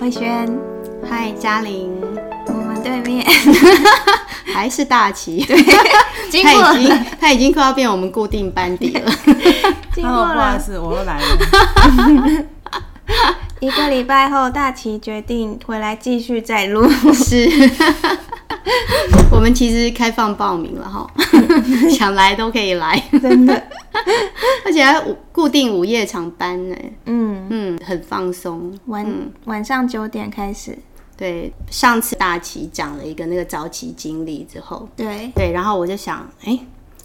慧轩，嗨，嘉玲，我们对面。还是大齐，经过他已经他已经快要变我们固定班底了。经过了。不好意思，我又来了。一个礼拜后，大齐决定回来继续再录。是，我们其实开放报名了哈，想来都可以来，真的，而且还午固定午夜场班呢，嗯，嗯，很放松。晚、嗯。晚上九点开始，对，上次大齐讲了一个那个早起经历之后，对。对，然后我就想，哎、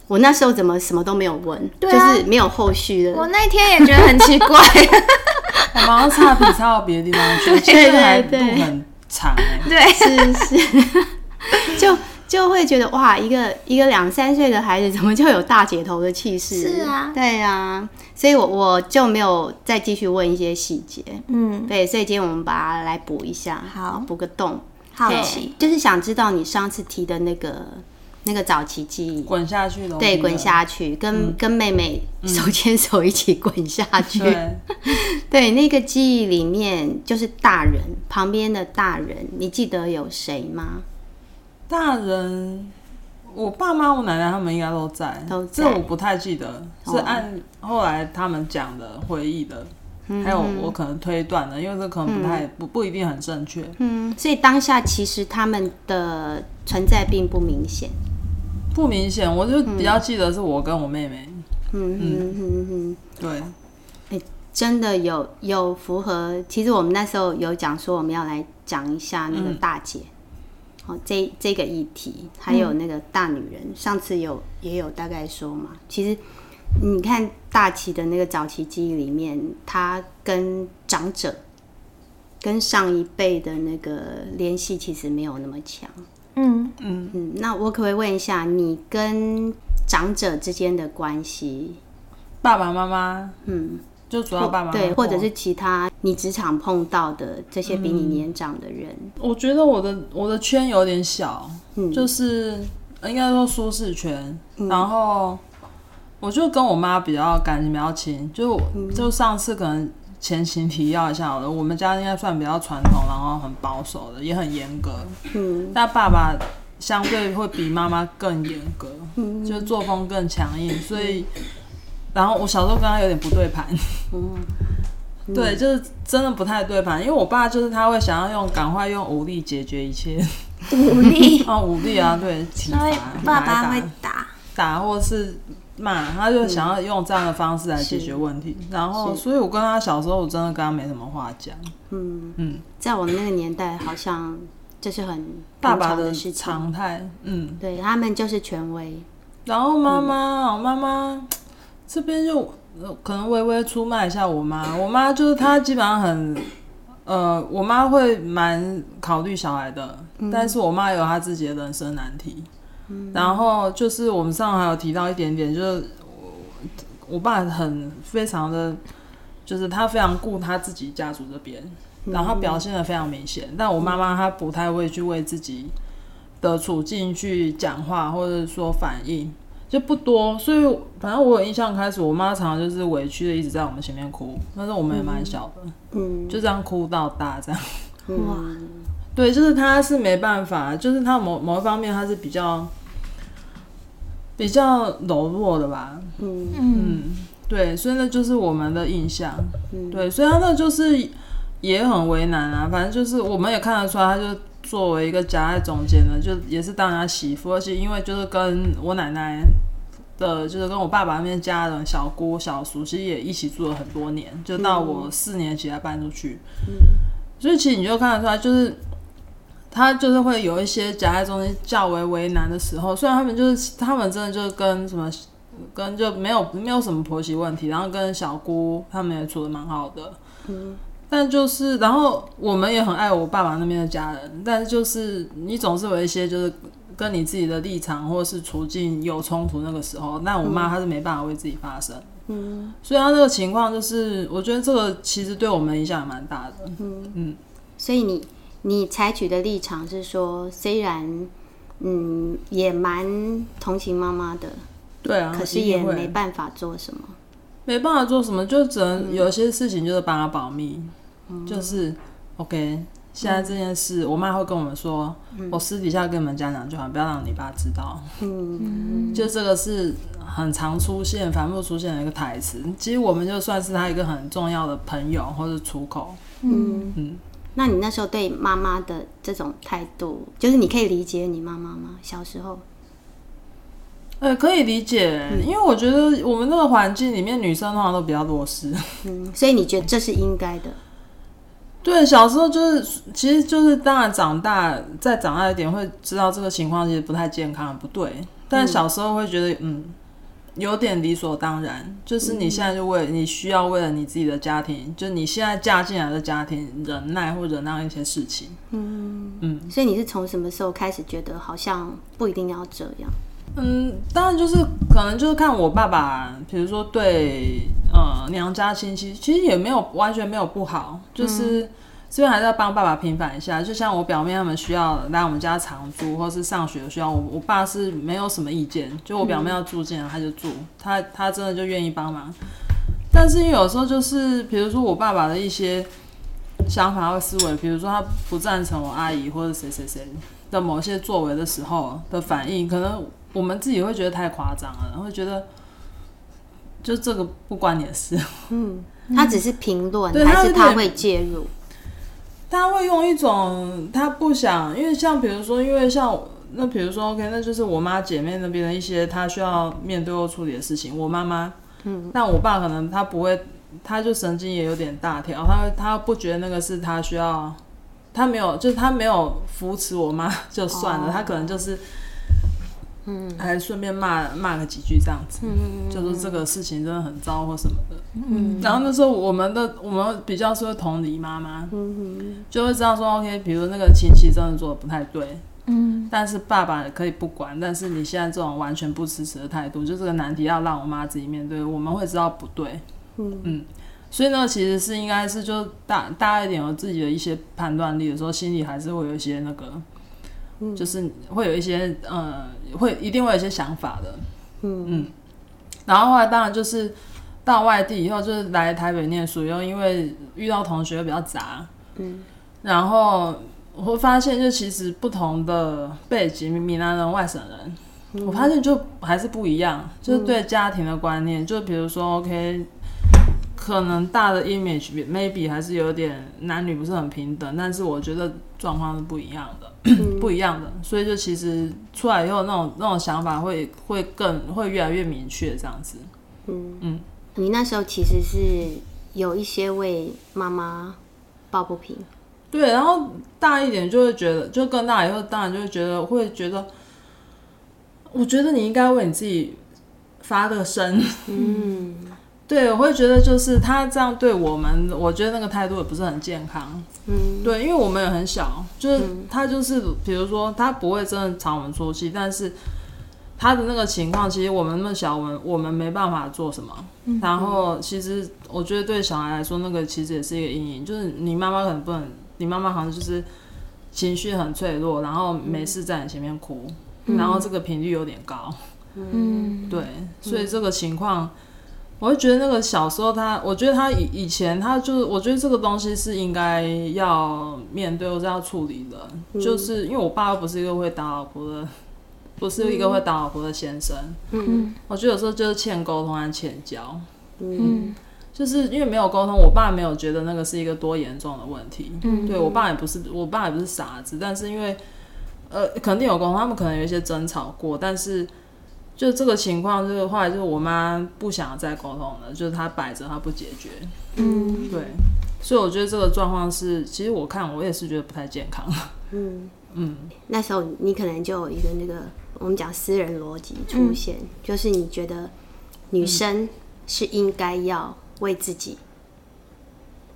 我那时候怎么什么都没有问，就是没有后续的。我那天也觉得很奇怪，我马上差笔差到别的地方去，其对对对路很长哎、对，是是，就就会觉得哇，一个一个两三岁的孩子怎么就有大姐头的气势？是啊对啊，所以我我就没有再继续问一些细节。嗯，对，所以今天我们把它来补一下，好补个洞。好奇，就是想知道你上次提的那个那个早期记忆。滚下去的。对，滚。下去，跟、跟妹妹手牵手一起滚下去。对，对，那个记忆里面就是大人旁边的大人，你记得有谁吗？大人，我爸妈、我奶奶他们应该都在，都在。这我不太记得，是哦。按后来他们讲的回忆的，嗯还有我可能推断的，因为这可能不太、不不一定很正确，嗯，所以当下其实他们的存在并不明显。不明显。我就比较记得是我跟我妹妹，嗯嗯嗯。嗯，对，真的有有符合。其实我们那时候有讲说我们要来讲一下那个大姐，哦，这这个议题，还有那个大女人，上次有也有大概说嘛。其实你看大齐的那个早期记忆里面，他跟长者。跟上一辈的那个联系其实没有那么强，嗯，嗯，那我可不可以问一下，你跟长者之间的关系？爸爸妈妈嗯，就主要爸爸妈妈对，或者是其他你职场碰到的这些比你年长的人，我觉得我的我的圈有点小，嗯。就是应该说舒适圈，然后我就跟我妈比较感情比较亲，就我就上次可能前情提要一下好了，我们家应该算比较传统，然后很保守的，也很严格，嗯。但爸爸相对会比妈妈更严格，嗯。就是作风更强硬，所以。然后我小时候跟他有点不对盘，嗯对，就是真的不太对盘，因为我爸就是他会想要用赶快用武力解决一切，武力，哦，武力啊，对，体罚所以，爸爸打。会打，打或是骂，他就想要用这样的方式来解决问题。然后，所以我跟他小时候，我真的跟他没什么话讲。嗯，嗯，在我们那个年代，好像就是很爸爸的常态，嗯。对他们就是权威，然后妈妈，我妈妈这边就呃可能微微出卖一下我妈。我妈就是她基本上很，呃，我妈会蛮考虑小孩的，但是我妈有她自己的人生难题。然后就是我们上回还有提到一点点，就是我我爸很非常的，就是他非常顾他自己家族这边，然后他表现的非常明显。但我妈妈她不太会去为自己的处境去讲话，或者说反应。就不多，所以反正我有印象，开始我妈常常就是委屈的一直在我们前面哭，但是我们也蛮小的，嗯，就这样哭到大这样。哇，对，就是她是没办法，就是她某某一方面她是比较比较柔弱的吧，嗯嗯，对，所以那就是我们的印象，对，所以她那就是也很为难啊，反正就是我们也看得出来，她就作为一个夹在中间的，就也是当人家媳妇，而且因为就是跟我奶奶的，就是跟我爸爸那边家人小姑小叔，其实也一起住了很多年，就到我四年级才搬出去，所以其实你就看得出来，就是。他就是会有一些夹在中间较为为难的时候，虽然他们就是他们真的就是跟什么跟就没有没有什么婆媳问题，然后跟小姑他们也处的蛮好的，嗯，但就是然后我们也很爱我爸爸那边的家人，但是就是你总是有一些就是跟你自己的立场或是处境有冲突那个时候，那我妈她是没办法为自己发声，嗯，所以她这个情况就是，我觉得这个其实对我们影响也蛮大的，嗯。嗯。所以你你采取的立场是说，虽然嗯也蛮同情妈妈的，对啊，可是也没办法做什么。没办法做什么，就只能有些事情就是帮他保密，就是 OK，现在这件事，我妈会跟我们说，我私底下跟你们家讲就好，不要让你爸知道。嗯，就这个是很常出现、反复出现的一个台词。其实我们就算是他一个很重要的朋友或者出口。嗯嗯，那你那时候对妈妈的这种态度，就是你可以理解你妈妈吗？小时候？呃，可以理解，因为我觉得我们那个环境里面，女生通常都比较弱势。嗯，所以你觉得这是应该的？对，小时候就是，其实就是当然长大再长大一点，会知道这个情况其实不太健康，不对。但小时候会觉得，嗯，有点理所当然，就是你现在就为你需要为了你自己的家庭，就你现在嫁进来的家庭忍耐或忍耐一些事情。嗯嗯。所以你是从什么时候开始觉得好像不一定要这样？嗯，当然就是可能就是看我爸爸，比如说对呃娘家亲戚，其实也没有完全没有不好，就是这边还是要帮爸爸平反一下。就像我表妹他们需要来我们家常住，或是上学需要，我我爸是没有什么意见，就我表妹要住进来他就住，他他真的就愿意帮忙。但是因为有时候就是比如说我爸爸的一些想法或思维，比如说他不赞成我阿姨或者谁谁谁的某些作为的时候的反应，可能。我们自己会觉得太夸张了，会觉得就这个不关你的事。嗯，他只是评论，还是他会介入？他会用一种他不想，因为像比如说，因为像那比如说，OK，那就是我妈姐妹那边的一些他需要面对或处理的事情。我妈妈，嗯，但我爸可能他不会，他就神经也有点大条，他他不觉得那个是他需要，他没有，就是他没有扶持我妈就算了，他可能就是。嗯，还顺便骂骂个几句这样子，就说这个事情真的很糟或什么的。嗯，然后那时候我们的我们比较是会同理妈妈，嗯就会知道说 OK，比如那个亲戚真的做的不太对，嗯，但是爸爸可以不管，但是你现在这种完全不支持的态度，就这个难题要让我妈自己面对，我们会知道不对，嗯嗯，所以呢，其实是应该是就大大一点有自己的一些判断力的时候，心里还是会有一些那个。就是会有一些呃，会一定会有一些想法的，嗯嗯。然后后来当然就是到外地以后，就是来台北念书，又因为遇到同学比较杂，嗯。然后我会发现，就其实不同的背景，闽南人、外省人，我发现就还是不一样，就是对家庭的观念，就比如说，OK。可能大的 image maybe 还是有点男女不是很平等，但是我觉得状况是不一样的，不一样的，所以就其实出来以后那种那种想法会会更会越来越明确这样子。嗯嗯，你那时候其实是有一些为妈妈抱不平，对，然后大一点就会觉得，就更大以后当然就会觉得会觉得，我觉得你应该为你自己发个声，嗯。对，我会觉得就是他这样对我们，我觉得那个态度也不是很健康。嗯，对，因为我们也很小，就是他就是，比如说他不会真的朝我们出气，但是他的那个情况，其实我们那么小，我们我们没办法做什么。然后其实我觉得对小孩来说，那个其实也是一个阴影，就是你妈妈可能不能，你妈妈好像就是情绪很脆弱，然后没事在你前面哭，然后这个频率有点高。嗯，对，所以这个情况。我会觉得那个小时候他，我觉得他以以前他就是，我觉得这个东西是应该要面对或者要处理的，就是因为我爸又不是一个会打老婆的，不是一个会打老婆的先生。嗯我觉得有时候就是欠沟通和欠教。嗯。就是因为没有沟通，我爸没有觉得那个是一个多严重的问题。嗯。对我爸也不是，我爸也不是傻子，但是因为呃肯定有沟通，他们可能有一些争吵过，但是。就这个情况，这个话就是我妈不想再沟通了，就是她摆着，她不解决。嗯，对，所以我觉得这个状况是，其实我看我也是觉得不太健康。嗯 嗯，那时候你可能就有一个那个我们讲私人逻辑出现，就是你觉得女生是应该要为自己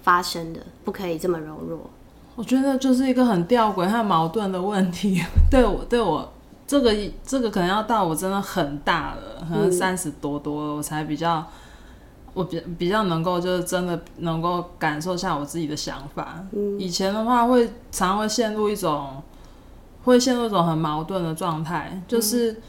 发声的，不可以这么柔弱。我觉得就是一个很吊诡、很矛盾的问题。对我，对我。这个这个可能要到我真的很大了，可能三十多多了，我才比较，我比比较能够就是真的能够感受下我自己的想法。以前的话会常会陷入一种，会陷入一种很矛盾的状态，就是，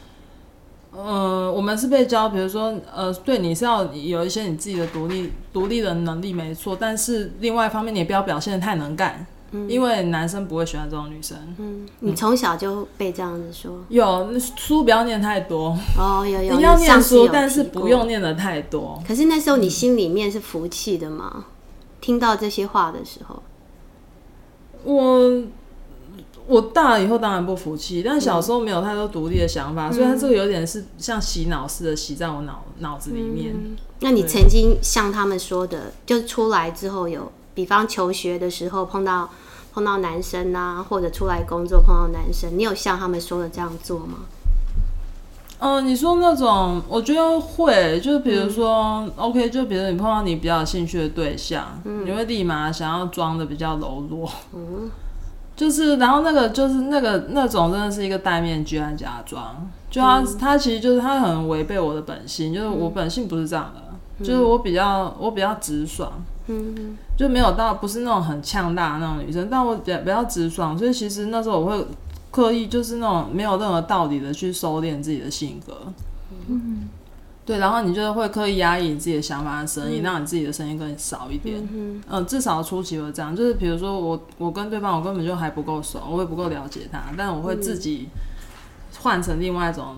呃，我们是被教，比如说，呃，对你是要有一些你自己的独立独立的能力没错，但是另外一方面你也不要表现的太能干。因为男生不会喜欢这种女生。嗯，你从小就被这样子说，有那书不要念太多，哦，有有，你要念书，但是不用。念的太多。可是那时候你心里面是服气的吗？听到这些话的时候，我我大了以后当然不服气，但小时候没有太多独立的想法，所以它这个有点是像洗脑似的洗在我脑脑子里面。那你曾经像他们说的，就出来之后有，比方求学的时候碰到碰到男生啊，或者出来工作碰到男生，你有像他们说的这样做吗？嗯、你说那种，我觉得会，就是比如说、o k 就比如你碰到你比较有兴趣的对象，你会立马想要装的比较柔弱，嗯就是，然后那个就是那个那种真的是一个戴面具和假装，就他、他其实就是他很违背我的本性，就是我本性不是这样的，就是我比较我比较直爽，嗯。就没有到不是那种很呛大的那种女生，但我比较比较直爽，所以其实那时候我会刻意就是那种没有任何道理的去收敛自己的性格。嗯，对，然后你就会刻意压抑你自己的想法和声音，让你自己的声音更少一点。嗯、至少初期会这样，就是比如说我我跟对方我根本就还不够熟，我也不够了解他，但我会自己换成另外一种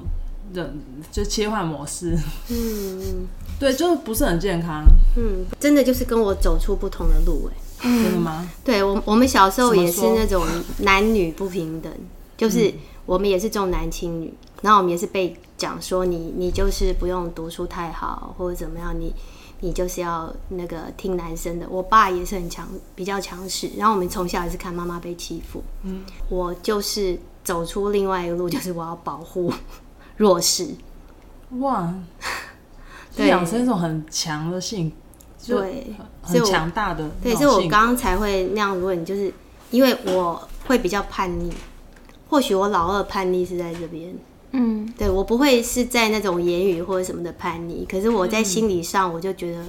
人，就切换模式。嗯 对，就是不是很健康，嗯，真的就是跟我走出不同的路哎、真的吗？对我，我们小时候也是那种男女不平等，就是我们也是重男轻女，然后我们也是被讲说你你就是不用读书太好或者怎么样，你你就是要那个听男生的。我爸也是很强，比较强势，然后我们从小也是看妈妈被欺负，嗯，我就是走出另外一个路，就是我要保护弱势，哇，就对。养成一种很强的性，就对，所很以我强大的对，所以我刚刚才会那样问，就是因为我会比较叛逆，或许我老二叛逆是在这边，嗯，对我不会是在那种言语或者什么的叛逆，可是我在心理上我就觉得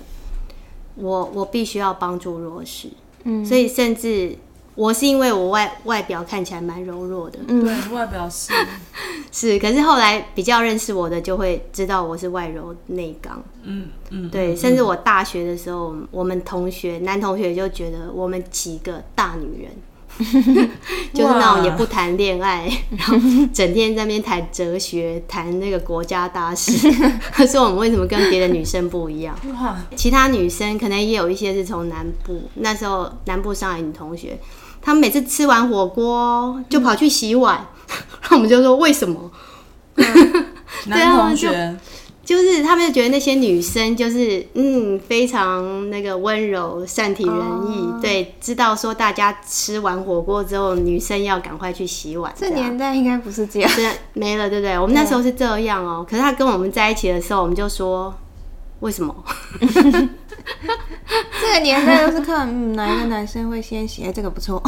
我我必须要帮助弱势，嗯。所以甚至我是因为我外外表看起来蛮柔弱的，嗯对外表是 是，可是后来比较认识我的就会知道我是外柔内刚，嗯嗯对，甚至我大学的时候，我们同学男同学就觉得我们几个大女人，就是那种也不谈恋爱，然后整天在那边谈哲学、谈那个国家大事，说我们为什么跟别的女生不一样。哇，其他女生可能也有一些是从南部，那时候南部上来女同学，她们每次吃完火锅就跑去洗碗，然 后我们就说为什么？男同学 就是他们就觉得那些女生就是嗯非常那个温柔、善体人意，哦对，知道说大家吃完火锅之后，女生要赶快去洗碗。这年代应该不是这样。没了，对不对？我们那时候是这样哦、可是他跟我们在一起的时候，我们就说为什么？这个年代都是看嗯哪一个男生会先洗，哎，这个不错。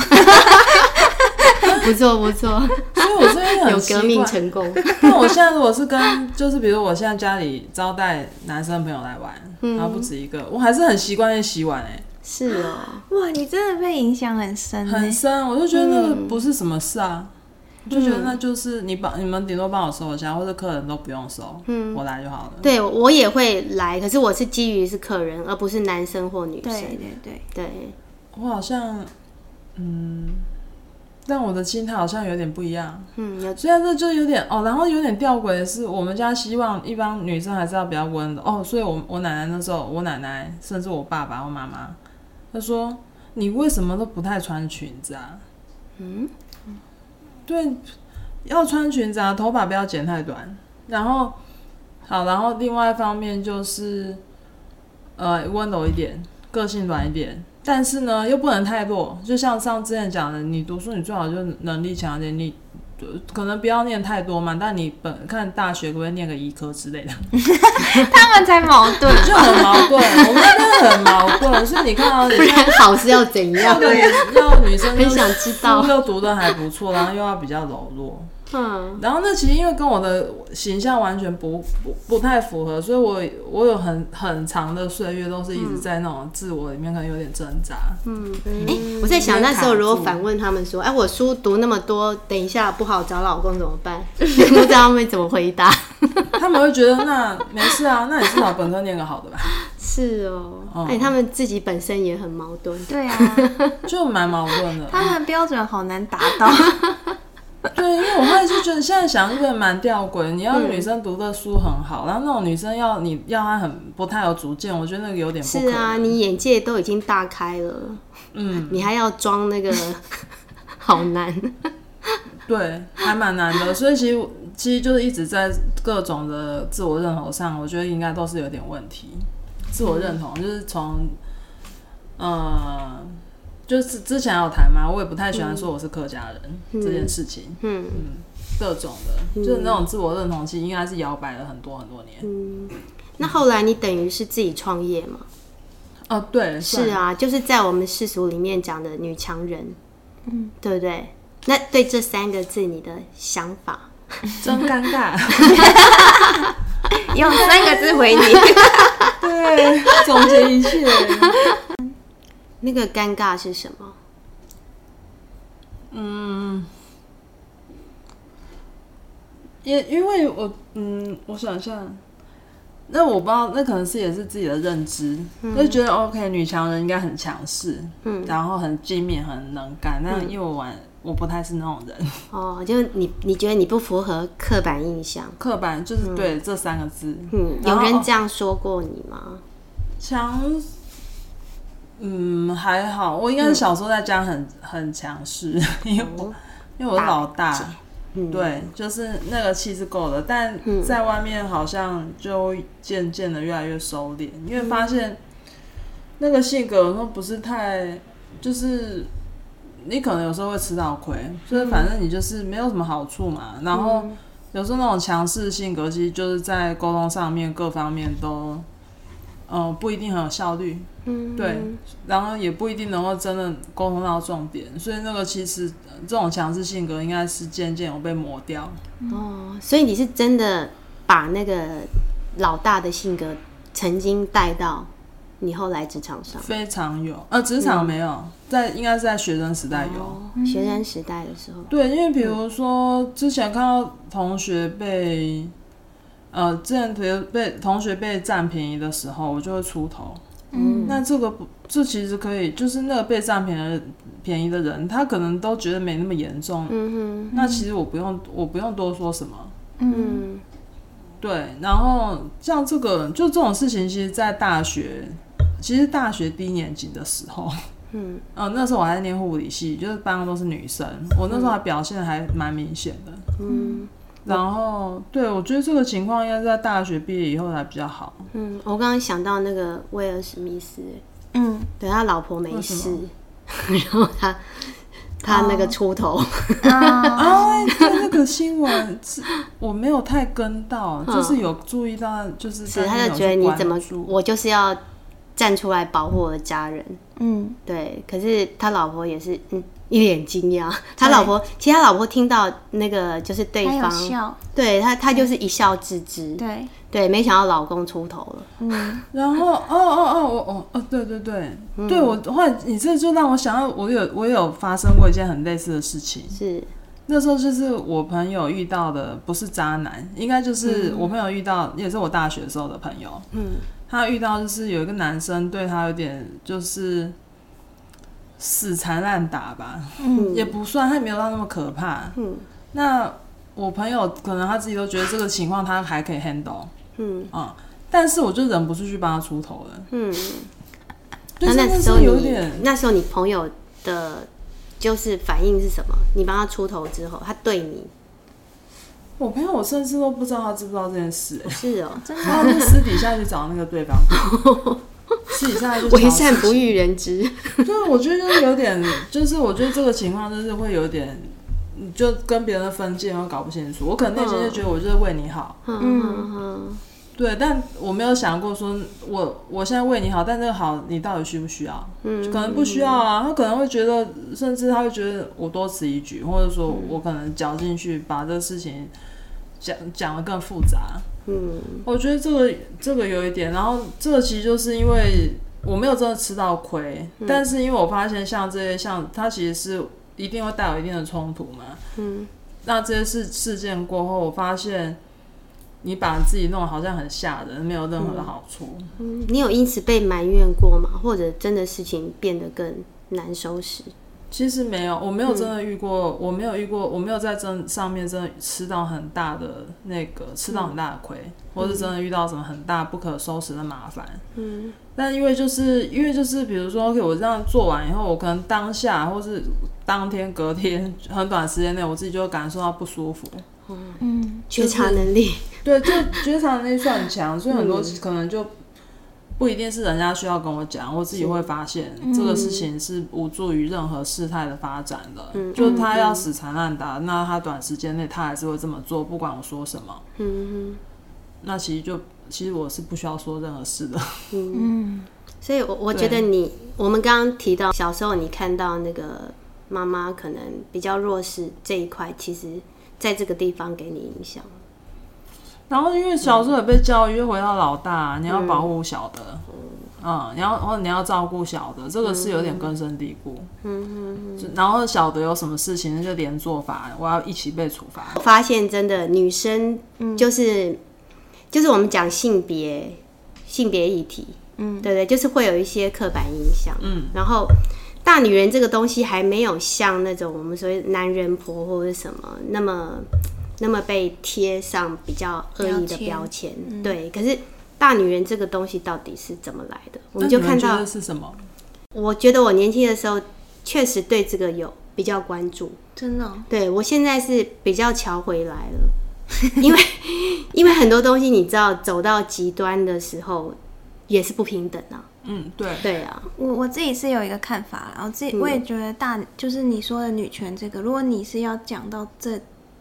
不错不错，所以我这边很 有革命。成功。那我现在如果是跟，就是比如我现在家里招待男生朋友来玩，嗯然后不止一个，我还是很习惯去洗碗哎、是哦、哇，你真的被影响很深呢。很深，我就觉得那个嗯不是什么事啊，我就觉得那就是你帮你们顶多帮我收一下，或者客人都不用收，嗯我来就好了。对我也会来，可是我是基于是客人，而不是男生或女生。对对对，对我好像，嗯，但我的心态好像有点不一样。嗯，虽然这就有点哦，然后有点吊诡的是，我们家希望一般女生还是要比较温柔哦，所以我我奶奶那时候，我奶奶甚至我爸爸、我妈妈，她说你为什么都不太穿裙子啊？嗯，对，要穿裙子啊，头发不要剪太短。然后好，然后另外一方面就是呃温柔一点，个性软一点，但是呢又不能太弱。就像上之前讲的，你读书你最好就能力强一点，你呃可能不要念太多嘛，但你本看大学可不可以念个医科之类的，他们才矛盾。就很矛盾。我们真的很矛盾，所以你看到、你不然好是要怎样？要要女生就很想知道书又读的还不错，然后又要比较柔弱。嗯，然后那其实因为跟我的形象完全不不不太符合，所以我我有很很长的岁月都是一直在那种自我里面可能有点挣扎。嗯哎、我在想那时候如果反问他们说，哎、我书读那么多，等一下不好找老公怎么办？不知道他们怎么回答。他们会觉得那没事啊，那你至少 本科念个好的吧。是哦，嗯哎、他们自己本身也很矛盾。对啊，就蛮矛盾的。他们标准好难达到。对，因为我后来就觉得现在想这个蛮吊诡。你要女生读的书很好，然后那种女生要你要她很不太有主见，我觉得那个有点。是啊，你眼界都已经大开了，嗯，你还要装那个，好难。对，还蛮难的。所以其实其实就是一直在各种的自我认同上，我觉得应该都是有点问题。自我认同就是从，呃，就是之前有谈嘛，我也不太喜欢说我是客家人、这件事情，嗯各种的，就是那种自我认同，其实应该是摇摆了很多很多年。嗯，那后来你等于是自己创业嘛？哦，对，是啊，就是在我们世俗里面讲的女强人，嗯，对不对？那对这三个字你的想法？真尴尬。用三个字回你，对，总结一切。那个尴尬是什么？嗯，因因为我嗯，我想一下，那我不知道，那可能是也是自己的认知，就觉得 OK，女强人应该很强势，嗯然后很机敏、很能干。但因为我玩，我不太是那种人，哦，就是你你觉得你不符合刻板印象？刻板就是对这三个字，嗯，有人这样说过你吗？强。嗯，还好，我应该是小时候在家很很强势，因为我因为我是老大，嗯，对，就是那个气是够的，但在外面好像就渐渐的越来越收敛，因为发现那个性格有时候不是太，就是你可能有时候会吃到亏，就是反正你就是没有什么好处嘛。然后有时候那种强势性格，其实就是在沟通上面各方面都，呃，不一定很有效率。嗯，对，然后也不一定能够真的沟通到重点，所以那个其实呃这种强势性格应该是渐渐有被磨掉。哦，所以你是真的把那个老大的性格曾经带到你后来职场上，非常有，呃，职场没有，在应该是在学生时代有。哦，学生时代的时候，对，因为比如说之前看到同学被，呃，之前同学被同学被占便宜的时候，我就会出头。嗯，那这个不，这其实可以，就是那个被占便宜的便宜的人，他可能都觉得没那么严重。嗯那其实我不用，我不用多说什么。嗯对，然后像这个，就这种事情，其实，在大学，其实大学低年级的时候，嗯，呃，那时候我还在念护理系，就是班上都是女生，我那时候还表现得还蛮明显的。嗯然后，对我觉得这个情况应该是在大学毕业以后才比较好。嗯，我刚刚想到那个威尔史密斯，嗯，对他老婆没事，然后他他那个出头，啊，那个新闻是我没有太跟到，就是有注意到，就是是他就觉得你怎么注。我就是要站出来保护我的家人，嗯，对，可是他老婆也是嗯一脸惊讶，他老婆其实他老婆听到那个就是对方，笑，对他他就是一笑置之，对，对，没想到老公出头了，嗯，然后，哦哦哦，我哦哦，对对对，嗯对我后来你这就让我想到，我有我有发生过一件很类似的事情。是那时候就是我朋友遇到的，不是渣男，应该就是我朋友遇到，也是我大学时候的朋友。嗯他遇到就是有一个男生对他有点就是死缠烂打吧，嗯 也不算，他也没有到那么可怕。嗯那我朋友可能他自己都觉得这个情况他还可以 handle 嗯啊、但是我就忍不住去帮他出头了。嗯，那那时候有点那时候你朋友的，就是反应是什么？你帮他出头之后，他对你我朋友，我甚至都不知道他知不知道这件事、欸，是哦，真的，他就私底下去找那个对方，私底下就为善不欲人知，就是我觉得就是有点，就是我觉得这个情况就是会有点，你就跟别人的分界又搞不清楚。我可能内心就觉得我就是为你好，嗯嗯对，但我没有想过说我我现在为你好，但这个好你到底需不需要？嗯可能不需要啊，他可能会觉得，甚至他会觉得我多此一举，或者说我可能搅进去把这个事情讲讲的更复杂。嗯我觉得这个这个有一点，然后这个其实就是因为我没有真的吃到亏，但是因为我发现像这些像它其实是一定会带有一定的冲突嘛。嗯那这些事事件过后，我发现你把自己弄得好像很吓人，没有任何的好处。嗯，你有因此被埋怨过吗？或者真的事情变得更难收拾？其实没有，我没有真的遇过，我没有遇过，我没有在真上面真的吃到很大的那个吃到很大的亏，或是真的遇到什么很大不可收拾的麻烦。嗯。但因为就是因为就是比如说，OK，我这样做完以后，我可能当下或是当天、隔天很短时间内，我自己就会感受到不舒服。嗯，觉察能力，对，就觉察能力算很强，所以很多可能就不一定是人家需要跟我讲，我自己会发现这个事情是无助于任何事态的发展的。嗯就他要死缠烂打，那他短时间内他还是会这么做，不管我说什么。嗯那其实就其实我是不需要说任何事的。嗯。嗯，所以我，我觉得你，我们刚刚提到小时候你看到那个妈妈可能比较弱势这一块，其实在这个地方给你影响。然后因为小时候也被教育，又回到老大，你要保护小的，嗯，你要或者你要照顾小的，这个是有点根深蒂固。嗯嗯嗯。然后小的有什么事情，那就连做法，我要一起被处罚。我发现真的女生就是、就是我们讲性别性别议题，嗯对不对？就是会有一些刻板印象，嗯，然后大女人这个东西还没有像那种我们所谓男人婆或者什么那么那么被贴上比较恶意的标标签，对。可是大女人这个东西到底是怎么来的？我们就看到是什么？我觉得我年轻的时候确实对这个有比较关注，真的？哦、对我现在是比较瞧回来了，因为 因为很多东西你知道走到极端的时候也是不平等啊，嗯，对，对啊，我我自己是有一个看法然后自己嗯。我也觉得大就是你说的女权这个，如果你是要讲到这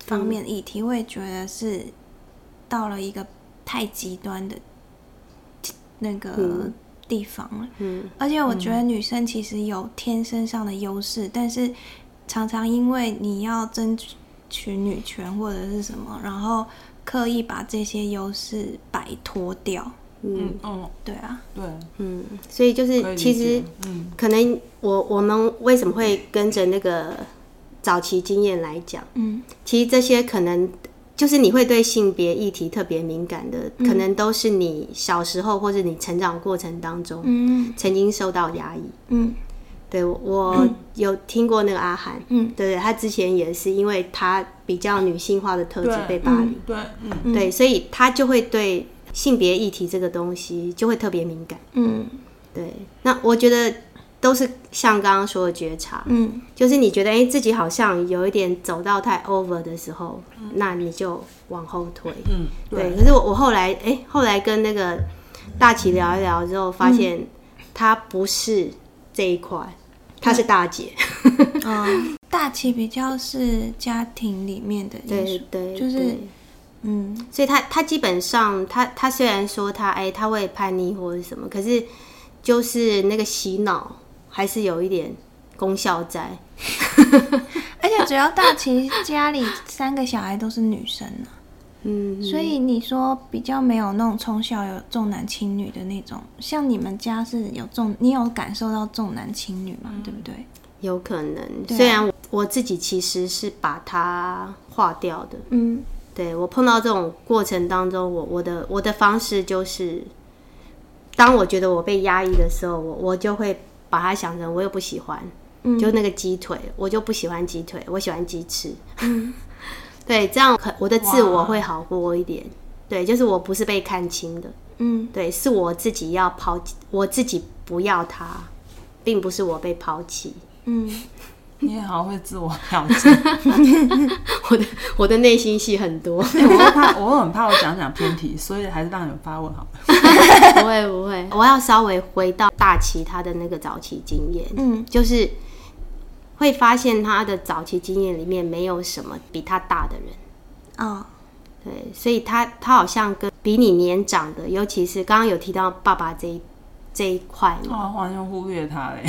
方面议题，我也觉得是到了一个太极端的那个嗯。地方了。嗯而且我觉得女生其实有天生上的优势，但是常常因为你要争取女权或者是什么，然后刻意把这些优势摆脱掉。嗯。嗯嗯，对啊，对，嗯，所以就是其实嗯。可能我我们为什么会跟着那个早期经验来讲，嗯。其实这些可能。就是你会对性别议题特别敏感的，可能都是你小时候或者你成长过程当中嗯。曾经受到压抑。嗯。对我有听过那个阿涵，嗯。对对，他之前也是因为他比较女性化的特质被霸凌，对，嗯。对，所以他就会对性别议题这个东西就会特别敏感。嗯。对，那我觉得都是像刚刚说的觉察，嗯。就是你觉得哎、诶自己好像有一点走到太 over 的时候，那你就往后退。嗯，对，可是我我后来哎、诶后来跟那个大齐聊一聊之后，发现他不是这一块，他是大姐。嗯，大旗比较是家庭里面的因对素，对，就是嗯。所以他他基本上他他虽然说他哎、他会叛逆或者什么，可是就是那个洗脑还是有一点功效在。而且主要大齐家里三个小孩都是女生啊，嗯，所以你说比较没有那种从小有重男轻女的那种，像你们家是有重，你有感受到重男轻女吗？对不对？有可能。啊虽然我我自己其实是把它化掉的，嗯对我碰到这种过程当中，我我的我的方式就是，当我觉得我被压抑的时候，我我就会把它想成我又不喜欢，嗯就那个鸡腿，我就不喜欢鸡腿，我喜欢鸡翅。对，这样可我的自我会好过一点。对，就是我不是被看清的，嗯对，是我自己要抛弃，我自己不要它，并不是我被抛弃。嗯，你也好会自我调整。我的我的内心戏很多，哎我会怕，我很怕我讲讲偏题，所以还是让你们发问好了。不会不会，我要稍微回到大齐他的那个早期经验，嗯就是会发现他的早期经验里面没有什么比他大的人，哦，对，所以他他好像跟比你年长的，尤其是刚刚有提到爸爸这一这一块嘛，哦，完全忽略他嘞。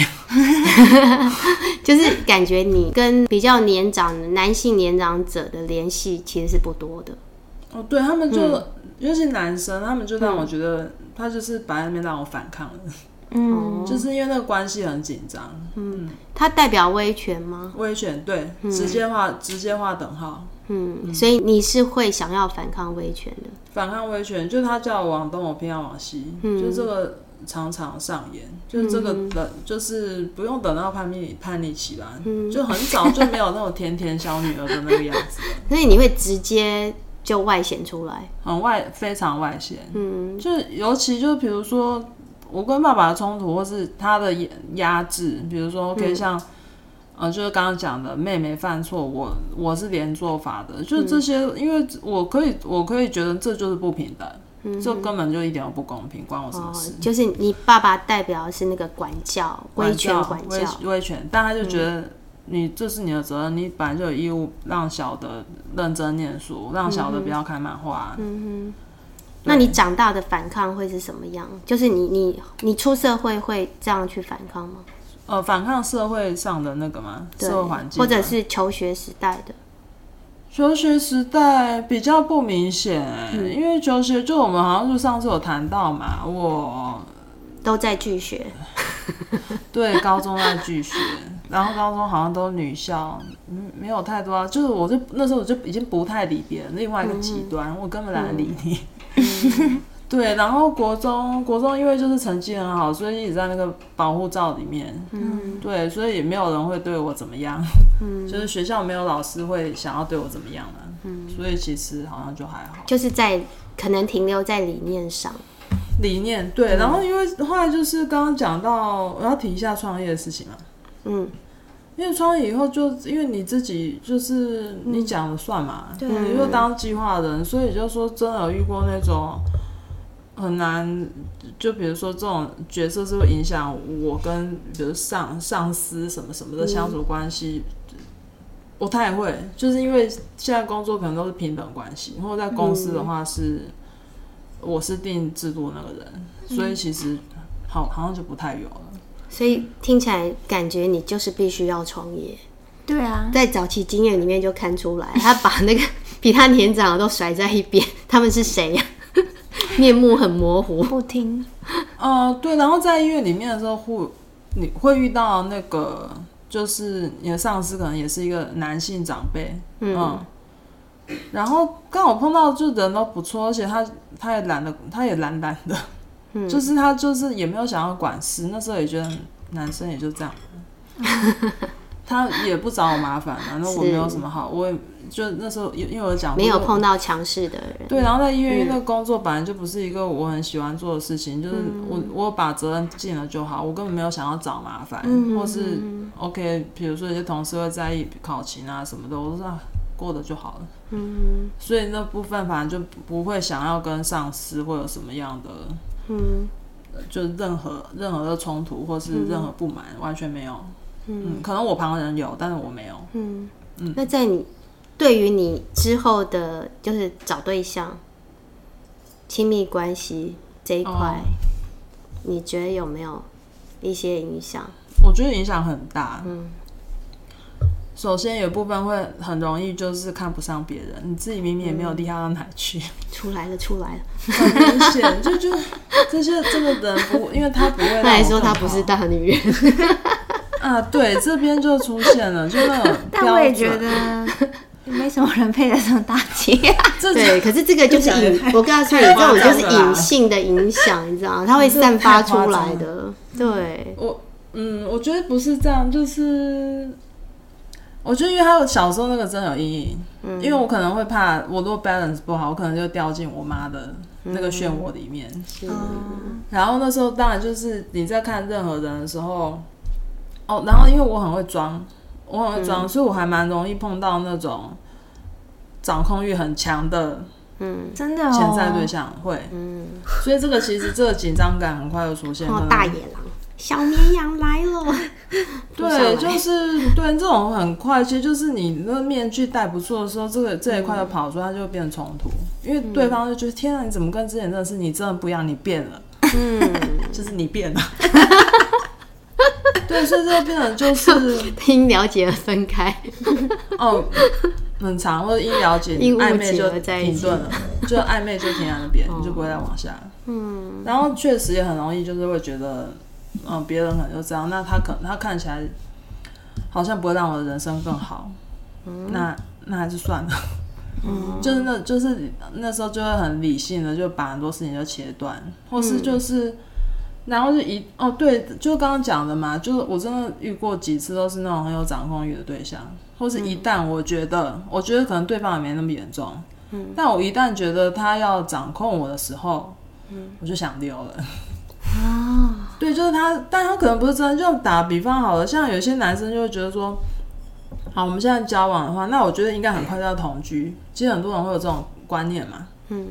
就是感觉你跟比较年长的男性年长者的联系其实是不多的，哦，对他们就，嗯。尤其男生，他们就让我觉得他就是摆在那边让我反抗的，嗯。就是因为那个关系很紧张。嗯。他代表威权吗？威权对，嗯。直接划直接划等号。嗯，所以你是会想要反抗威权的，反抗威权，就他叫我往东，我偏要往西，嗯。就这个常常上演，就是这个等，就是不用等到叛逆叛逆期啦，就很早就没有那种甜甜小女儿的那个样子，所以你会直接就外显出来，很外，非常外显，嗯，就尤其就比如说我跟爸爸的冲突，或是他的压制，比如说 OK 像。呃，就是刚刚讲的，妹妹犯错，我我是连做法的，就是这些，因为我可以，我可以觉得这就是不平等，这根本就一点都不公平，关我什么事？就是你爸爸代表的是那个管教、威权管教、威权，但他就觉得你这是你的责任，你本来就有义务让小的认真念书，让小的不要看漫画。嗯哼，那你长大的反抗会是什么样？就是你你你出社会会这样去反抗吗？呃，反抗社会上的那个吗？社会环境，或者是求学时代的。求学时代比较不明显，因为求学就我们好像就上次有谈到嘛，我都在拒学。对，高中在拒学，然后高中好像都女校，嗯，没有太多啊。就是我就那时候我就已经不太理别人，另外一个极端，我根本懒得理你。对，然后国中国中因为就是成绩很好，所以一直在那个保护罩里面。嗯，对，所以也没有人会对我怎么样。嗯，就是学校没有老师会想要对我怎么样的。嗯，所以其实好像就还好。就是在可能停留在理念上。理念对，然后因为后来就是刚刚讲到我要提一下创业的事情嘛。嗯，因为创业以后就因为你自己就是你讲了算嘛，你就当计划人，所以就说真的有遇过那种。很难，就比如说这种角色是会影响我跟比如上上司什么什么的相处关系，不太会，就是因为现在工作可能都是平等关系，然后在公司的话是我是定制度那个人，所以其实好好像就不太有了。所以听起来感觉你就是必须要创业，对啊，在早期经验里面就看出来，他把那个 比他年长的都甩在一边，他们是谁呀？面目很模糊，不听。呃，对，然后在医院里面的时候，会你会遇到那个，就是你的上司可能也是一个男性长辈，嗯，然后刚好碰到，就人都不错，而且他他也懒得，他也懒懒的，嗯，就是他就是也没有想要管事，那时候也觉得男生也就这样，他也不找我麻烦，反正我没有什么好，我也。就那时候，因因为我讲没有碰到强势的人，对，然后在医院那个工作本来就不是一个我很喜欢做的事情，就是我我把责任尽了就好，我根本没有想要找麻烦，或是 OK，比如说有些同事会在意考勤啊什么的，我都是过得就好了，嗯，所以那部分反正就不会想要跟上司或有什么样的，嗯，就任何任何的冲突或是任何不满，完全没有，嗯，可能我旁人有，但是我没有，嗯。嗯，那在你。对于你之后的，就是找对象、亲密关系这一块，你觉得有没有一些影响？我觉得影响很大。嗯，首先有部分会很容易就是看不上别人，你自己明明也没有厉害到哪去。出来了，出来了，很明显，就就这些这个人不，因为他不会。他还说他不是大女人。啊，对，这边就出现了，就那种 标准。没什么人配得上大姐，对，可是这个就是隐，我告诉你，这种就是隐性的影响，你知道吗？它会 散发出来的。对，我，嗯，我觉得不是这样，就是我觉得因为他小时候那个真的有阴影，因为我可能会怕，我如果 balance 不好，我可能就掉进我妈的那个漩涡里面。嗯，然后那时候当然就是你在看任何人的时候，哦，然后因为我很会装。我很会装，所以我还蛮容易碰到那种掌控欲很强的，嗯，真的潜在对象会，嗯，所以这个其实这个紧张感很快就出现了。大野狼、小绵羊来了，对，就是对这种很快，其实就是你那个面具戴不住的时候，这个这一块就跑出，它就会变成冲突，因为对方就觉得天啊，你怎么跟之前认识你真的不一样，你变了，嗯，就是你变了。对，所以这个变成就是 因了解而分开，哦，很长，或者因了解暧昧就停顿了，就暧昧就停在那边，你就不会再往下。嗯，然后确实也很容易，就是会觉得，嗯，别人可能就这样，那他可能他看起来好像不会让我的人生更好，那那还是算了。嗯，就是那就是那时候就会很理性的就把很多事情就切断，或是就是。然后就一哦对，就刚刚讲的嘛，就是我真的遇过几次都是那种很有掌控欲的对象，或是一旦我觉得，我觉得可能对方也没那么严重，嗯，但我一旦觉得他要掌控我的时候，嗯，我就想溜了。啊，对，就是他，但他可能不是真的。就打比方好了，像有些男生就会觉得说，好，我们现在交往的话，那我觉得应该很快就要同居。其实很多人会有这种观念嘛，嗯。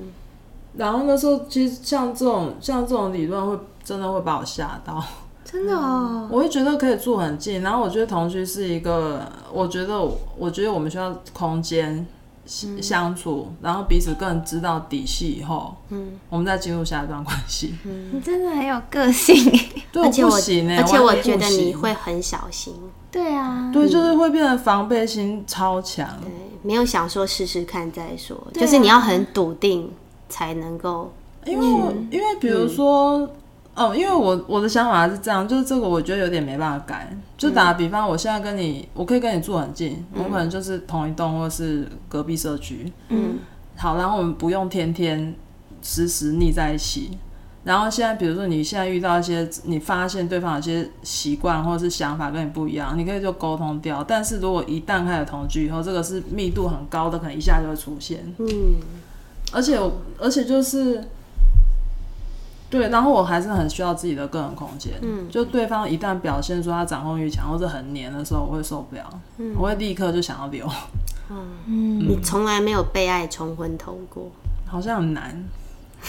然后那时候，其实像这种像这种理论会。真的会把我吓到，真的哦！我会觉得可以住很近，然后我觉得同居是一个，我觉得我觉得我们需要空间相处，然后彼此更知道底细以后，嗯，我们再进入下一段关系。嗯，你真的很有个性，对，而且我而且我觉得你会很小心，对啊，对，就是会变得防备心超强，对，没有想说试试看再说，就是你要很笃定才能够，因为因为比如说。哦，因为我我的想法是这样，就是这个我觉得有点没办法改。就打个比方，我现在跟你，我可以跟你住很近，我可能就是同一栋或是隔壁社区。嗯，好，然后我们不用天天时时腻在一起。然后现在，比如说你现在遇到一些，你发现对方有些习惯或者是想法跟你不一样，你可以就沟通掉。但是如果一旦开始同居以后，这个是密度很高的，可能一下就会出现。嗯，而且而且就是。对，然后我还是很需要自己的个人空间。嗯，就对方一旦表现出他掌控欲强或者很黏的时候，我会受不了，我会立刻就想要留。嗯，你从来没有被爱冲昏头过？好像很难。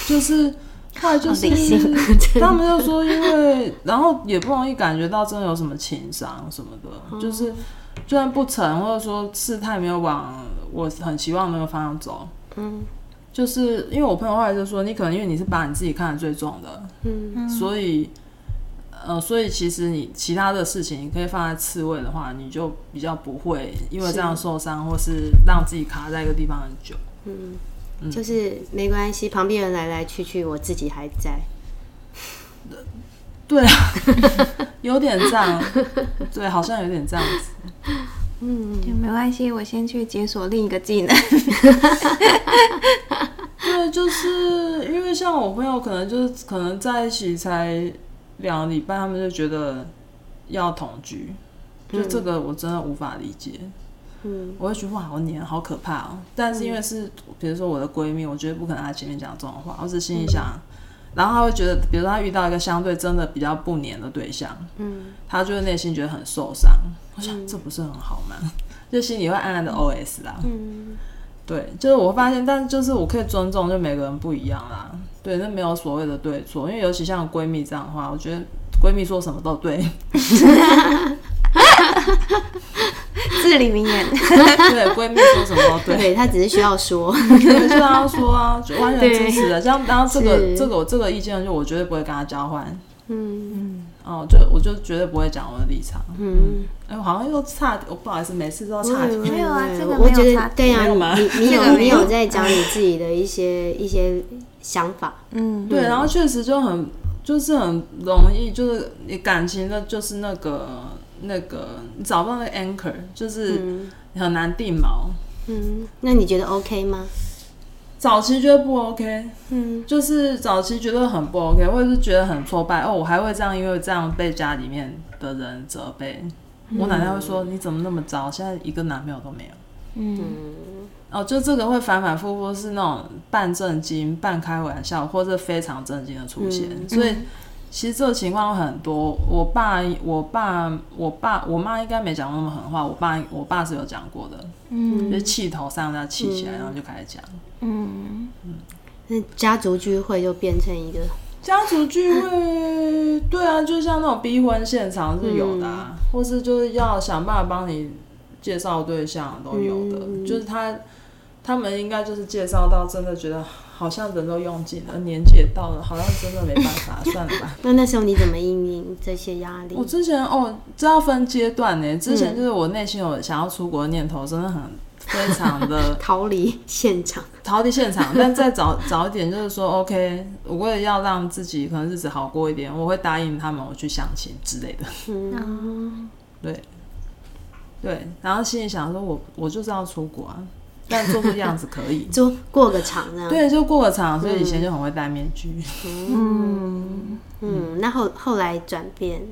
就是后来就是 他们就说，因为然后也不容易感觉到真的有什么情商什么的，就是就算不成，或者说事态没有往我很希望那个方向走，嗯。就是因为我朋友后来就说，你可能因为你是把你自己看得最重的，嗯，所以，呃，所以其实你其他的事情你可以放在次位的话，你就比较不会因为这样受伤，或是让自己卡在一个地方很久。嗯，就是没关系，旁边人来来去去，我自己还在。对啊，有点这样，对，好像有点这样子。嗯，没关系，我先去解锁另一个技能。对，就是因为像我朋友，可能就是可能在一起才两个礼拜，他们就觉得要同居，就这个我真的无法理解。嗯，我会觉得哇，好黏，好可怕哦。但是因为是比如说我的闺蜜，我觉得不可能她前面讲这种话，我只心里想，然后他会觉得，比如说他遇到一个相对真的比较不黏的对象，嗯，他就会内心觉得很受伤。我想这不是很好吗？就心里会暗暗的 OS 啦。嗯，对，就是我发现，但是就是我可以尊重，就每个人不一样啦。对，那没有所谓的对错，因为尤其像闺蜜这样的话，我觉得闺蜜说什么都对。至理名言。对，闺蜜说什么都 对。对，她只是需要说，需要说啊，就完全支持的。像当这个这个这个意见，就我绝对不会跟她交换。嗯嗯。哦，就我就绝对不会讲我的立场。嗯，哎，好像又差，我不好意思，每次都要差。没有啊，这个我觉得对呀，你你有你有在讲你自己的一些一些想法。嗯，对，然后确实就很就是很容易，就是你感情的，就是那个那个你找不到那个 anchor，就是很难定锚。嗯，那你觉得 OK 吗？早期觉得不 OK，嗯，就是早期觉得很不 OK，或者是觉得很挫败哦，我还会这样，因为这样被家里面的人责备。我奶奶会说：“你怎么那么糟？现在一个男朋友都没有。”嗯，哦，就这个会反反复复，是那种半震惊、半开玩笑，或者非常震惊的出现，所以。其实这个情况很多，我爸、我爸、我爸、我妈应该没讲那么狠话，我爸、我爸是有讲过的，嗯，就是气头上要气起来，然后就开始讲，嗯。嗯，那家族聚会就变成一个家族聚会，对啊，就像那种逼婚现场是有的，或是就是要想办法帮你介绍对象都有的，就是他他们应该就是介绍到真的觉得。好像人都用尽了，年纪也到了，好像真的没办法，算了吧。那那时候你怎么应应这些压力？我之前哦，这要分阶段呢。之前就是我内心有想要出国的念头，真的很非常的 逃离现场，逃离现场。但再早早一点，就是说，OK，我为了要让自己可能日子好过一点，我会答应他们我去相亲之类的。嗯，对对，然后心里想说，我我就是要出国啊。但做出样子可以。就过个场这样。对，就过个场，所以以前就很会戴面具。嗯，嗯，那后后来转变，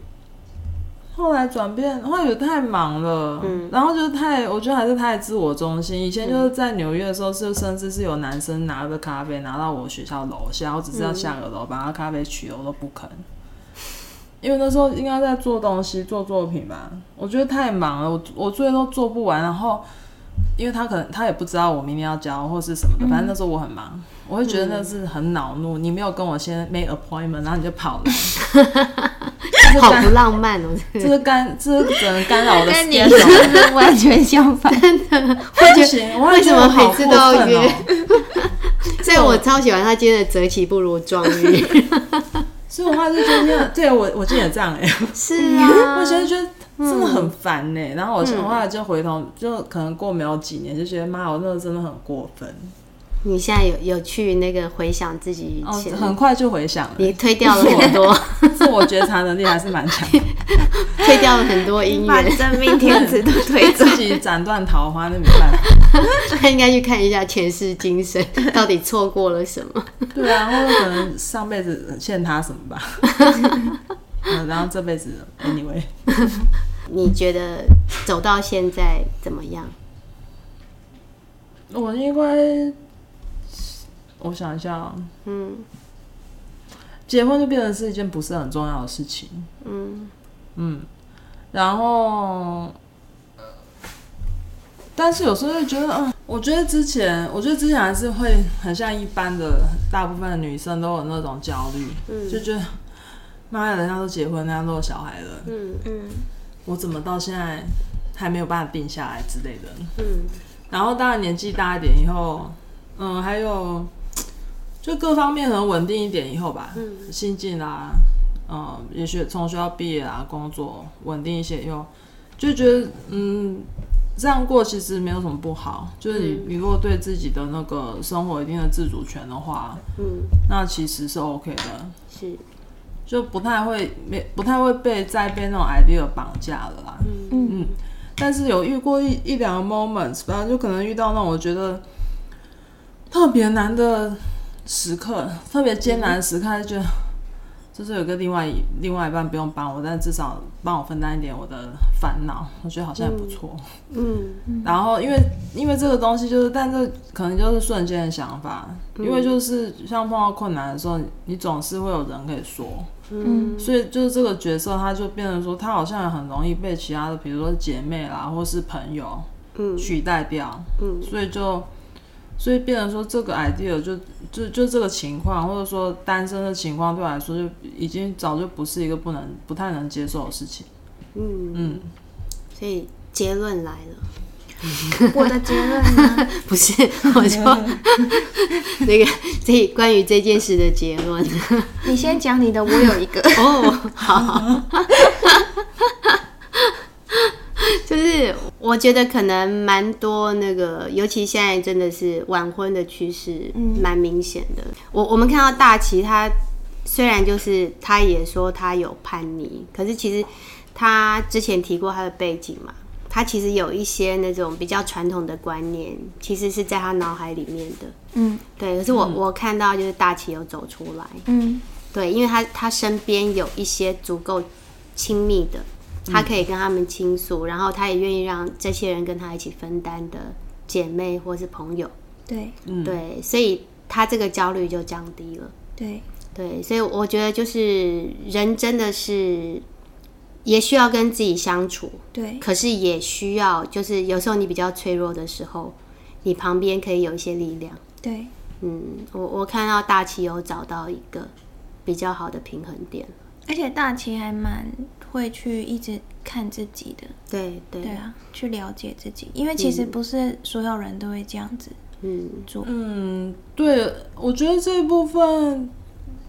后来转变，后来有太忙了，嗯然后就太，我觉得还是太自我中心。以前就是在纽约的时候，是甚至是有男生拿着咖啡拿到我学校楼下，我只是要下个楼把他咖啡取了，我都不肯。因为那时候应该在做东西、做作品吧，我觉得太忙了，我我作业都做不完。然后，因为他可能他也不知道我明天要交或是什么的，反正那时候我很忙，我会觉得那是很恼怒。你没有跟我先 make appointment，然后你就跑来，这是干好不浪漫哦，这是干，这是只能干扰我的 跟你 schedule。是完全相反。不行，我会为什么每次都要约哦所以我超喜欢他今天的择其不如撞日。所以我后来就觉得，对我我今天也这样哎、是啊，我现在觉得真的很烦呢、然后我我后来就回头，就可能过没有几年，就觉得妈，我那个真的很过分。你现在有有去那个回想自己以哦前，，很快就回想了，你推掉了很多，自我觉察能力还是蛮强的，推掉了很多姻把缘，真命天子都推走。自己斩断桃花那没办法。他应该去看一下前世今生，到底错过了什么。对啊，或者可能上辈子欠他什么吧。嗯 然后这辈子 anyway，你觉得走到现在怎么样？我应该，我想一下哦，嗯结婚就变成是一件不是很重要的事情。嗯。嗯，然后，呃但是有时候就觉得，嗯，我觉得之前，我觉得之前还是会很像一般的大部分的女生都有那种焦虑，嗯。就觉得，妈呀，人家都结婚，人家都有小孩了，嗯嗯我怎么到现在还没有办法定下来之类的。嗯。然后当然年纪大一点以后，嗯，还有就各方面可能稳定一点以后吧，嗯。心境啊，嗯，也许从学校毕业啊，工作稳定一些以后，就觉得嗯，这样过其实没有什么不好。就是你、你如果对自己的那个生活一定的自主权的话，嗯，那其实是 OK 的，是，就不太会没不太会被再被那种 idea 绑架了啦。嗯嗯，但是有遇过一一两个 moments，反正就可能遇到那种我觉得特别难的时刻，特别艰难的时刻，就觉得就是有个另外一另外一半不用帮我，但至少帮我分担一点我的烦恼，我觉得好像也不错。嗯然后因为因为这个东西就是，但这可能就是瞬间的想法，因为就是像碰到困难的时候，你总是会有人可以说。嗯所以就是这个角色，他就变成说，他好像很容易被其他的，比如说姐妹啦，或是朋友嗯取代掉，嗯所以就，所以变成说这个 idea 就就就这个情况，或者说单身的情况，对我来说就已经早就不是一个不能不太能接受的事情。嗯，嗯，所以结论来了。我的结论呢？不是，我说 那个这关于这件事的结论。你先讲你的，我有一个。哦，好，就是我觉得可能蛮多那个，尤其现在真的是晚婚的趋势，蛮明显的。我我们看到大齐他虽然就是他也说他有叛逆，可是其实他之前提过他的背景嘛。他其实有一些那种比较传统的观念，其实是在他脑海里面的。嗯对，可是我、我看到就是大齐有走出来，嗯对，因为他他身边有一些足够亲密的，他可以跟他们倾诉，然后他也愿意让这些人跟他一起分担的姐妹或是朋友，对嗯对，所以他这个焦虑就降低了。对，对，所以我觉得就是人真的是也需要跟自己相处，对，可是也需要就是有时候你比较脆弱的时候，你旁边可以有一些力量。对，嗯，我我看到大齐有找到一个比较好的平衡点。而且大齐还蛮会去一直看自己的，对对对啊，去了解自己，因为其实不是所有人都会这样子嗯，做。嗯，对，我觉得这一部分，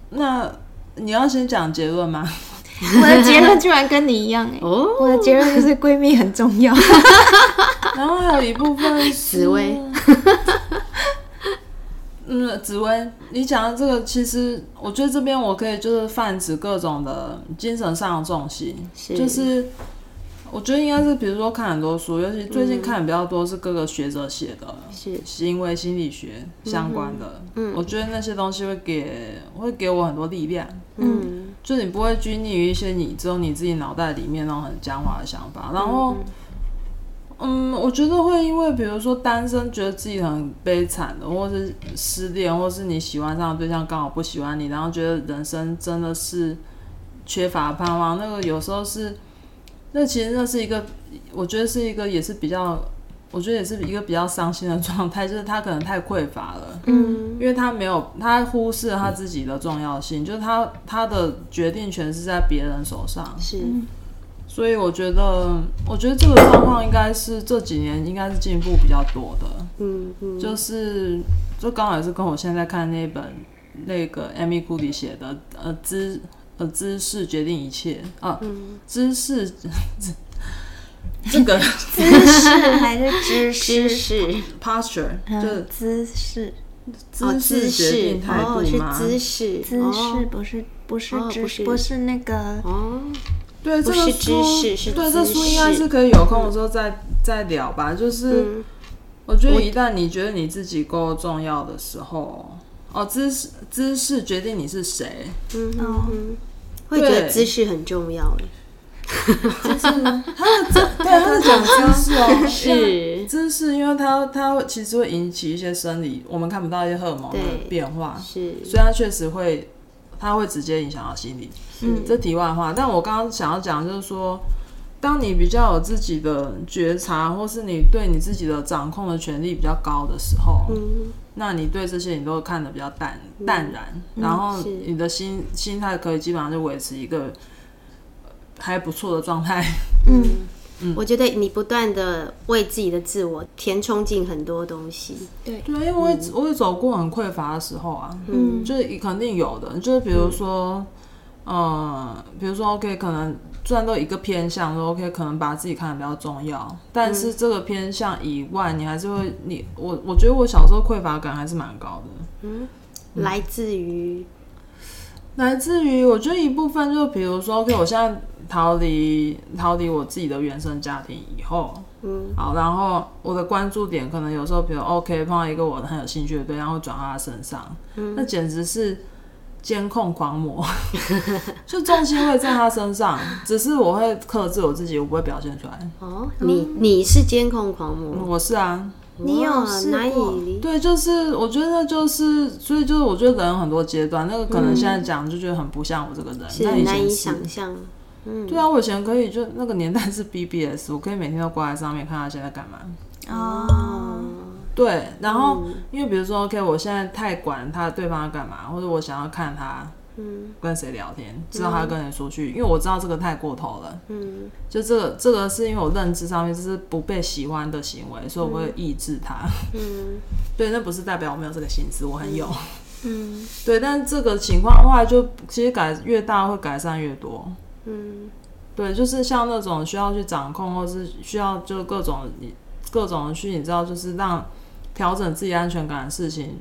那你要先讲结论吗？我的结论居然跟你一样哎、哦，我的结论就是闺蜜很重要。然后还有一部分是 紫薇，嗯，紫薇，你讲的这个，其实我觉得这边我可以就是泛指各种的精神上的重心，是。就是我觉得应该是，比如说看很多书，尤其最近看的比较多是各个学者写的，是。行为心理学相关的。嗯我觉得那些东西会给会给我很多力量，嗯。就你不会拘泥于一些你只有你自己脑袋里面那种很僵化的想法。然后，嗯，我觉得会因为比如说单身觉得自己很悲惨的，或是失恋，或是你喜欢上的对象刚好不喜欢你，然后觉得人生真的是缺乏盼望。那个有时候是，那其实那是一个，我觉得是一个也是比较，我觉得也是一个比较伤心的状态，就是他可能太匮乏了。嗯因为他没有，他忽视了他自己的重要性，就是他他的决定权是在别人手上，是所以我觉得，我觉得这个状况应该是这几年应该是进步比较多的，嗯嗯。就是就刚好也是跟我现在看那本那个 Amy Cuddy 写的，呃，知呃知识决定一切。啊，知识这个姿势还是知知识？识 posture 就姿势，哦姿势姿势决定态哦是度吗？姿势姿哦。势不是不是知哦不是。不是那个哦对，这个书是对这书应该是可以有空的时候再、再聊吧。就是、嗯我觉得一旦你觉得你自己够重要的时候，哦，姿势姿势决定你是谁。嗯哦哼哼，会觉得对姿势很重要 哎，对，他 是讲姿势哦，是姿势，因为它它会其实会引起一些生理我们看不到一些荷尔蒙的变化，是所以它确实会，它会直接影响到心理。嗯这题外话，但我刚刚想要讲就是说，当你比较有自己的觉察，或是你对你自己的掌控的权利比较高的时候，嗯。那你对这些你都会看得比较淡淡然，然后你的心心态可以基本上就维持一个呃还不错的状态。嗯，我觉得你不断的为自己的自我填充进很多东西，对，对，因为我也、我也走过很匮乏的时候啊，嗯。就是肯定有的，就是比如说，嗯，比如说 OK，可能虽然都一个偏向，说 OK，可能把自己看得比较重要，但是这个偏向以外，你还是会，你我我觉得我小时候匮乏感还是蛮高的，嗯。来自于来自于我觉得一部分就比如说 OK，我现在逃离逃离我自己的原生家庭以后，嗯。好，然后我的关注点可能有时候，比如 OK 碰到一个我很有兴趣的对象，会转到他身上，那简直是监控狂魔，就重心会在他身上，只是我会克制我自己，我不会表现出来。哦，你你是监控狂魔，我是啊，你有难过？以理对，就是我觉得就是，所以就是我觉得人有很多阶段，那个可能现在讲就觉得很不像我这个人，是但以难以。想象，嗯。对啊，我以前可以就那个年代是 BBS，我可以每天都挂在上面看他现在干嘛。哦，对，然后、因为比如说，OK，我现在太管他对方要干嘛，或者我想要看他嗯跟谁聊天，知道他跟谁说去，因为我知道这个太过头了。嗯就这个这个是因为我认知上面就是不被喜欢的行为，所以我会抑制他。嗯 对，那不是代表我没有这个心思，我很有。嗯对，但这个情况的话就其实改越大会改善越多。嗯对，就是像那种需要去掌控，或是需要就各种各种去你知道，就是让调整自己安全感的事情，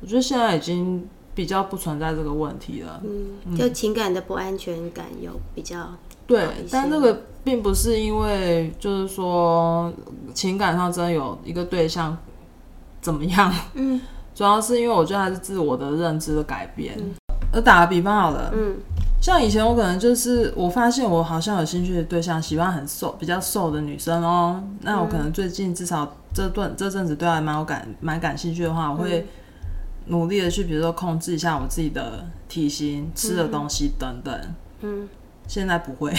我觉得现在已经比较不存在这个问题了。嗯，就情感的不安全感有比较对但这个并不是因为就是说情感上真的有一个对象怎么样，嗯，主要是因为我觉得还是自我的认知的改变。我打个比方好了，嗯像以前我可能就是我发现我好像有兴趣的对象，喜欢很瘦、比较瘦的女生哦。那我可能最近至少这段这阵子对她蛮有感、蛮感兴趣的话，我会努力的去，比如说控制一下我自己的体型、吃的东西等等。嗯。现在不会。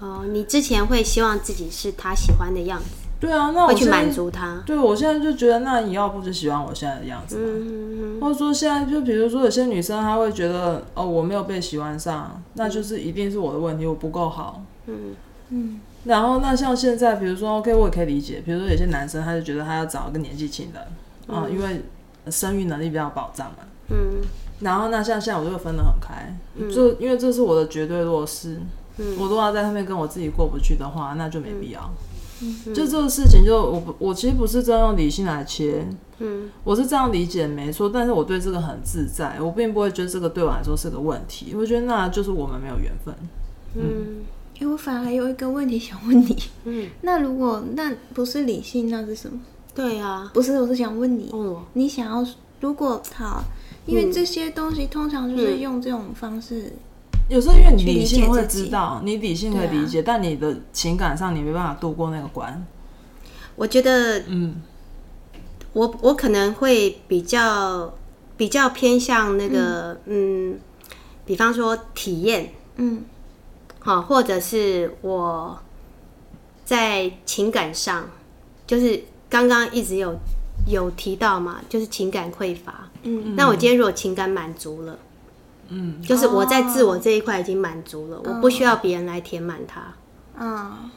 哦，你之前会希望自己是他喜欢的样子，对啊，那我会去满足他，对我现在就觉得，那你要不就喜欢我现在的样子嘛？嗯或者说现在就比如说有些女生她会觉得哦我没有被喜欢上，那就是一定是我的问题，我不够好。嗯。嗯。然后那像现在比如说 OK 我也可以理解，比如说有些男生他就觉得他要找一个年纪轻的啊、因为生育能力比较有保障嘛。嗯。然后那像现在我就会分得很开，就因为这是我的绝对弱势，嗯。我如果要在上面跟我自己过不去的话，那就没必要。就这个事情就，我不我其实不是真用理性来切，嗯。我是这样理解没错，但是我对这个很自在，我并不会觉得这个对我来说是个问题，我觉得那就是我们没有缘分。嗯。哎，我反而有一个问题想问你，嗯，那如果那不是理性，那是什么？对啊，不是，我是想问你，哦，你想要如果好，因为这些东西通常就是用这种方式，有时候因为你理理性会知道，你理性可以对啊。理解，但你的情感上你没办法度过那个关。我觉得嗯，我我可能会比较比较偏向那个嗯比方说体验，嗯。好，或者是我在情感上，就是刚刚一直有有提到嘛，就是情感匮乏。嗯那我今天如果情感满足了，嗯，就是我在自我这一块已经满足了，我不需要别人来填满它。嗯，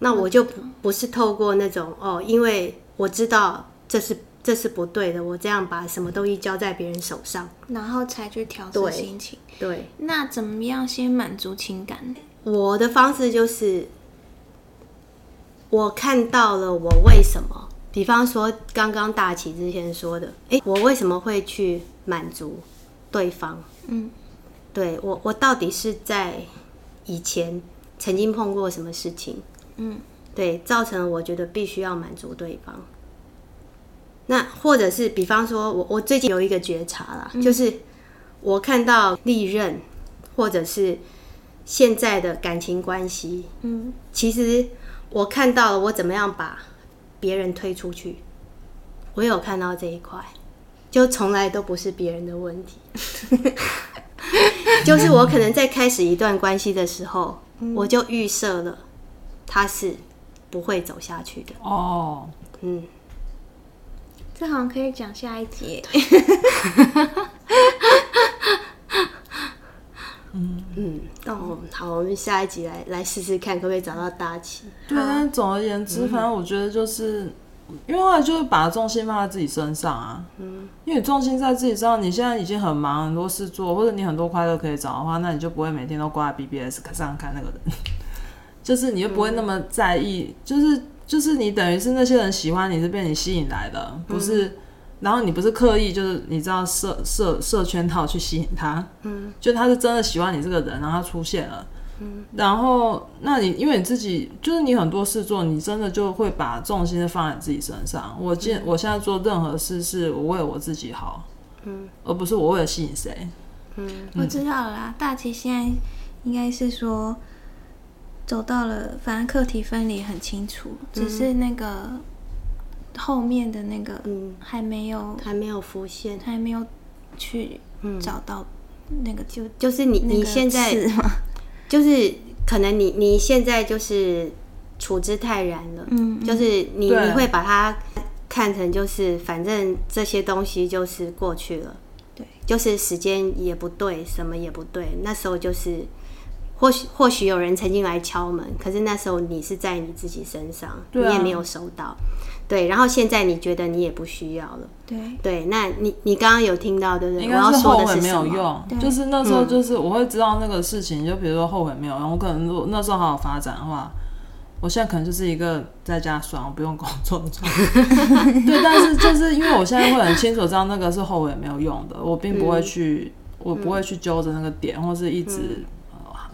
那我就不不是透过那种哦，因为我知道这是这是不对的，我这样把什么东西交在别人手上。然后才去调对试心情。对，那怎么样先满足情感？我的方式就是，我看到了我为什么，比方说刚刚大齐之前说的，诶，我为什么会去满足对方？嗯，对我，我到底是在以前曾经碰过什么事情？嗯，对，造成了我觉得必须要满足对方。那或者是比方说，我我最近有一个觉察啦，就是我看到利刃或者是现在的感情关系，嗯，其实我看到了我怎么样把别人推出去，我有看到这一块，就从来都不是别人的问题，就是我可能在开始一段关系的时候，我就预设了他是不会走下去的，哦，嗯，这好像可以讲下一节。嗯，哦，好，我们下一集来来试试看，可不可以找到大齐？对，但是总而言之，反正我觉得就是，因为后来就是把重心放在自己身上啊。嗯，因为你重心在自己身上，你现在已经很忙，很多事做，或者你很多快乐可以找的话，那你就不会每天都挂在 BBS 上看那个人，就是你就不会那么在意，就是就是你等于是那些人喜欢你是被你吸引来的，不是。然后你不是刻意，就是你知道设设设圈套去吸引他，嗯，就他是真的喜欢你这个人，然后他出现了，嗯。然后，那你因为你自己就是你很多事做，你真的就会把重心放在自己身上。我现、我现在做任何事是我为我自己好，嗯，而不是我为了吸引谁。嗯。我知道了啦，大齐现在应该是说走到了，反正课题分离很清楚，只是那个后面的那个嗯，还没有还没有浮现，还没有去找到那个就就是你你现在 就是可能你你现在就是处之泰然了，嗯就是你你会把它看成就是反正这些东西就是过去了，对，就是时间也不对，什么也不对，那时候就是。或许或许有人曾经来敲门，可是那时候你是在你自己身上，啊。你也没有收到，对。然后现在你觉得你也不需要了，对对。那你你刚刚有听到对不对？应该是后悔？没有用，就是那时候就是我会知道那个事情，就比如说后悔没有用，我可能如果那时候好好发展的话，我现在可能就是一个在家爽，我不用工作的状态。对，但是就是因为我现在会很清楚知道那个是后悔没有用的，我并不会去，我不会去揪着那个点，或是一直、呃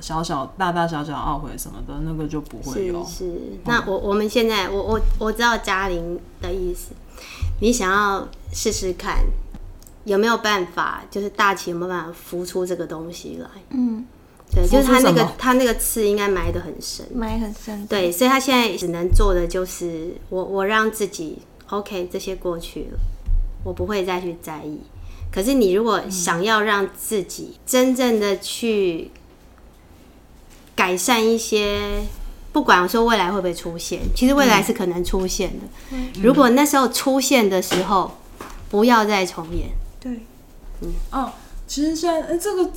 小小大大小小懊悔什么的，那个就不会有。是。是，那我我们现在我我我知道嘉玲的意思，你想要试试看有没有办法，就是大齐有没有办法浮出这个东西来？嗯，对，就是他那个他那个刺应该埋的很深，埋很深，对，所以他现在只能做的就是我我让自己 OK，这些过去了，我不会再去在意。可是你如果想要让自己真正的去改善一些，不管说未来会不会出现，其实未来是可能出现的。如果那时候出现的时候，不要再重演。对，嗯哦，其实现在哎、这个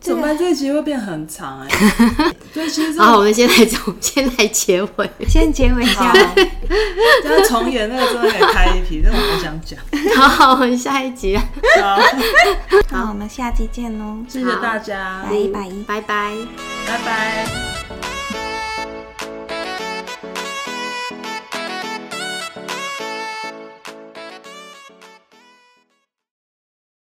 怎么办？这一集会变很长哎、对，其实好，我个们先来总，先来结尾。先结尾一下好，等下重演那个真的可以开一题，那个我想讲。好，我们下一集，好，好我们下集见喽，谢谢大家，拜拜。拜拜。拜拜。